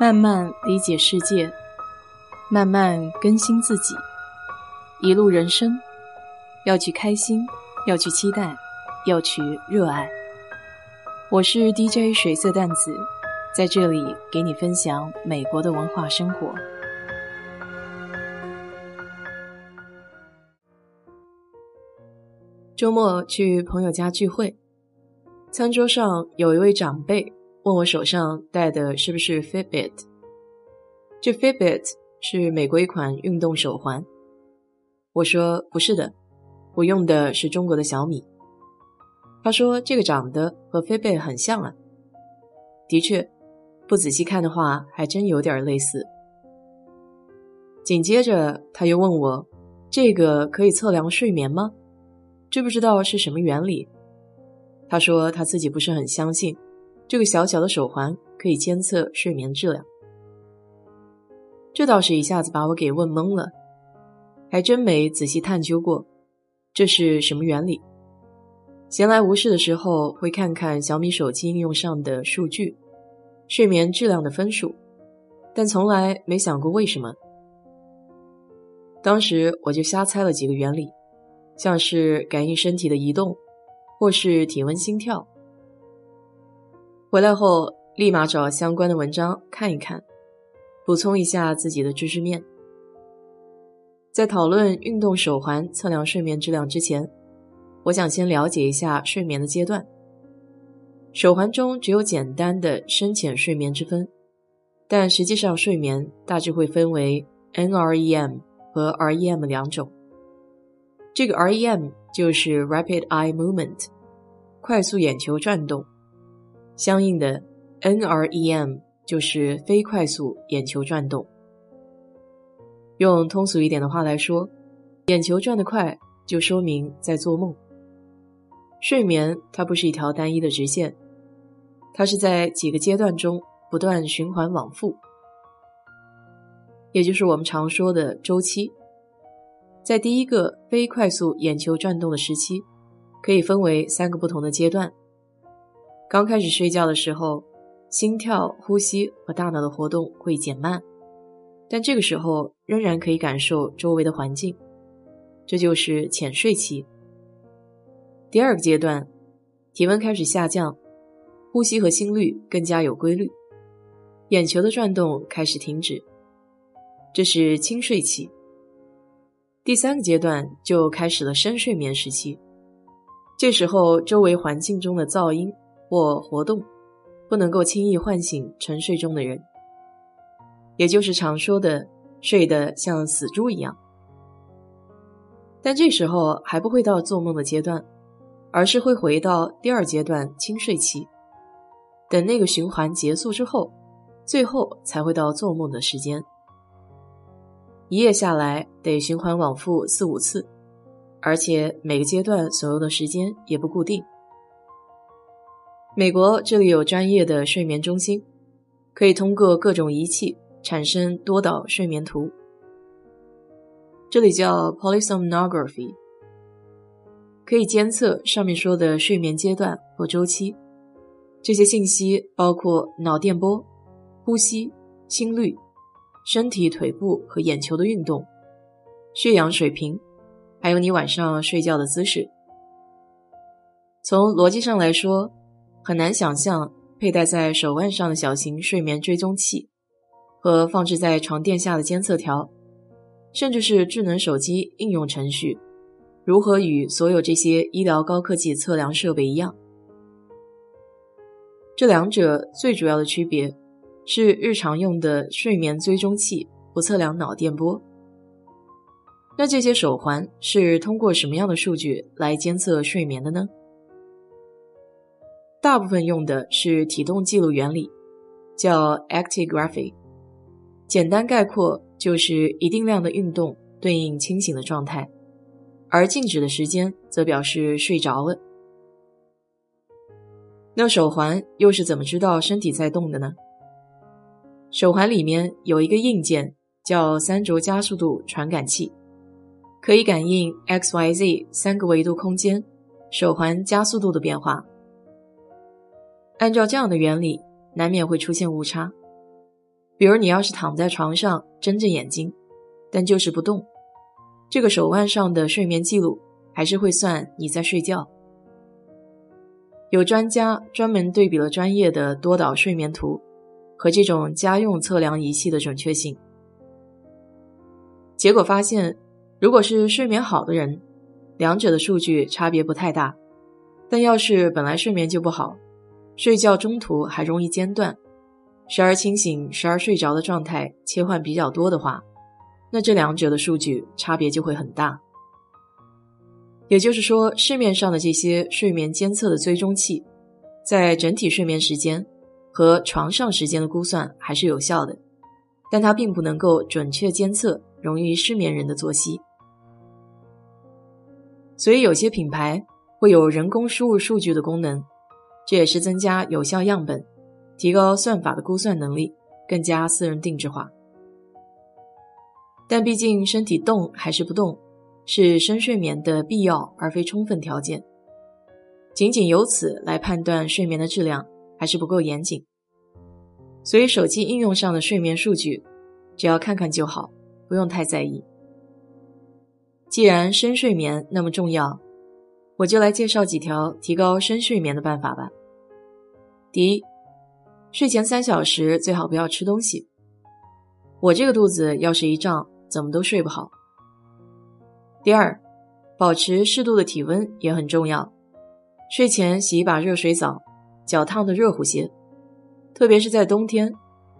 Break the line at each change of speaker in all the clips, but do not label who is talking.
慢慢理解世界，慢慢更新自己。一路人生，要去开心，要去期待，要去热爱。我是 DJ 水色淡子，在这里给你分享美国的文化生活。周末去朋友家聚会，餐桌上有一位长辈。问我手上戴的是不是 Fitbit？这 Fitbit 是美国一款运动手环。我说不是的，我用的是中国的小米。他说这个长得和 Fitbit 很像啊。的确，不仔细看的话，还真有点类似。紧接着他又问我，这个可以测量睡眠吗？知不知道是什么原理？他说他自己不是很相信。这个小小的手环可以监测睡眠质量，这倒是一下子把我给问懵了，还真没仔细探究过这是什么原理。闲来无事的时候会看看小米手机应用上的数据，睡眠质量的分数，但从来没想过为什么。当时我就瞎猜了几个原理，像是感应身体的移动，或是体温、心跳。回来后，立马找相关的文章看一看，补充一下自己的知识面。在讨论运动手环测量睡眠质量之前，我想先了解一下睡眠的阶段。手环中只有简单的深浅睡眠之分，但实际上睡眠大致会分为 NREM 和 REM 两种。这个 REM 就是 Rapid Eye Movement，快速眼球转动。相应的，NREM 就是非快速眼球转动。用通俗一点的话来说，眼球转得快，就说明在做梦。睡眠它不是一条单一的直线，它是在几个阶段中不断循环往复，也就是我们常说的周期。在第一个非快速眼球转动的时期，可以分为三个不同的阶段。刚开始睡觉的时候，心跳、呼吸和大脑的活动会减慢，但这个时候仍然可以感受周围的环境，这就是浅睡期。第二个阶段，体温开始下降，呼吸和心率更加有规律，眼球的转动开始停止，这是轻睡期。第三个阶段就开始了深睡眠时期，这时候周围环境中的噪音。或活动不能够轻易唤醒沉睡中的人，也就是常说的睡得像死猪一样。但这时候还不会到做梦的阶段，而是会回到第二阶段轻睡期。等那个循环结束之后，最后才会到做梦的时间。一夜下来得循环往复四五次，而且每个阶段所用的时间也不固定。美国这里有专业的睡眠中心，可以通过各种仪器产生多导睡眠图，这里叫 polysomnography，可以监测上面说的睡眠阶段或周期。这些信息包括脑电波、呼吸、心率、身体腿部和眼球的运动、血氧水平，还有你晚上睡觉的姿势。从逻辑上来说。很难想象佩戴在手腕上的小型睡眠追踪器，和放置在床垫下的监测条，甚至是智能手机应用程序，如何与所有这些医疗高科技测量设备一样。这两者最主要的区别是，日常用的睡眠追踪器不测量脑电波。那这些手环是通过什么样的数据来监测睡眠的呢？大部分用的是体动记录原理，叫 actigraphy。简单概括就是一定量的运动对应清醒的状态，而静止的时间则表示睡着了。那手环又是怎么知道身体在动的呢？手环里面有一个硬件叫三轴加速度传感器，可以感应 x、y、z 三个维度空间手环加速度的变化。按照这样的原理，难免会出现误差。比如你要是躺在床上睁着眼睛，但就是不动，这个手腕上的睡眠记录还是会算你在睡觉。有专家专门对比了专业的多导睡眠图和这种家用测量仪器的准确性，结果发现，如果是睡眠好的人，两者的数据差别不太大；但要是本来睡眠就不好，睡觉中途还容易间断，时而清醒时而睡着的状态切换比较多的话，那这两者的数据差别就会很大。也就是说，市面上的这些睡眠监测的追踪器，在整体睡眠时间和床上时间的估算还是有效的，但它并不能够准确监测容易失眠人的作息。所以，有些品牌会有人工输入数据的功能，这也是增加有效样本、提高算法的估算能力，更加私人定制化。但毕竟，身体动还是不动？是深睡眠的必要而非充分条件，仅仅由此来判断睡眠的质量还是不够严谨。所以手机应用上的睡眠数据，只要看看就好，不用太在意。既然深睡眠那么重要，我就来介绍几条提高深睡眠的办法吧。第一，睡前三小时最好不要吃东西。我这个肚子要是一胀，怎么都睡不好。第二，保持适度的体温也很重要。睡前洗一把热水澡，脚烫的热乎些。特别是在冬天，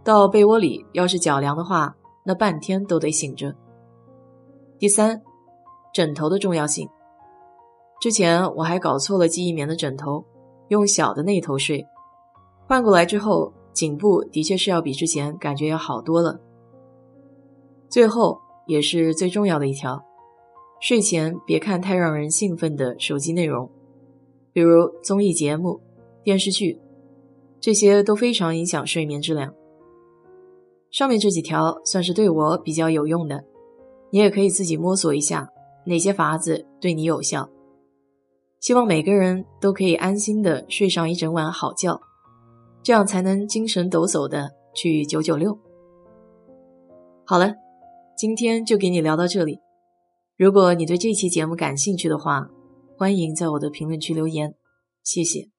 到被窝里要是脚凉的话，那半天都得醒着。第三，枕头的重要性。之前我还搞错了记忆棉的枕头，用小的那一头睡，换过来之后，颈部的确是要比之前感觉要好多了。最后也是最重要的一条。睡前别看太让人兴奋的手机内容，比如综艺节目、电视剧，这些都非常影响睡眠质量。上面这几条算是对我比较有用的，你也可以自己摸索一下哪些法子对你有效。希望每个人都可以安心的睡上一整晚好觉，这样才能精神抖擞的去九九六。好了，今天就给你聊到这里。如果你对这期节目感兴趣的话，欢迎在我的评论区留言，谢谢。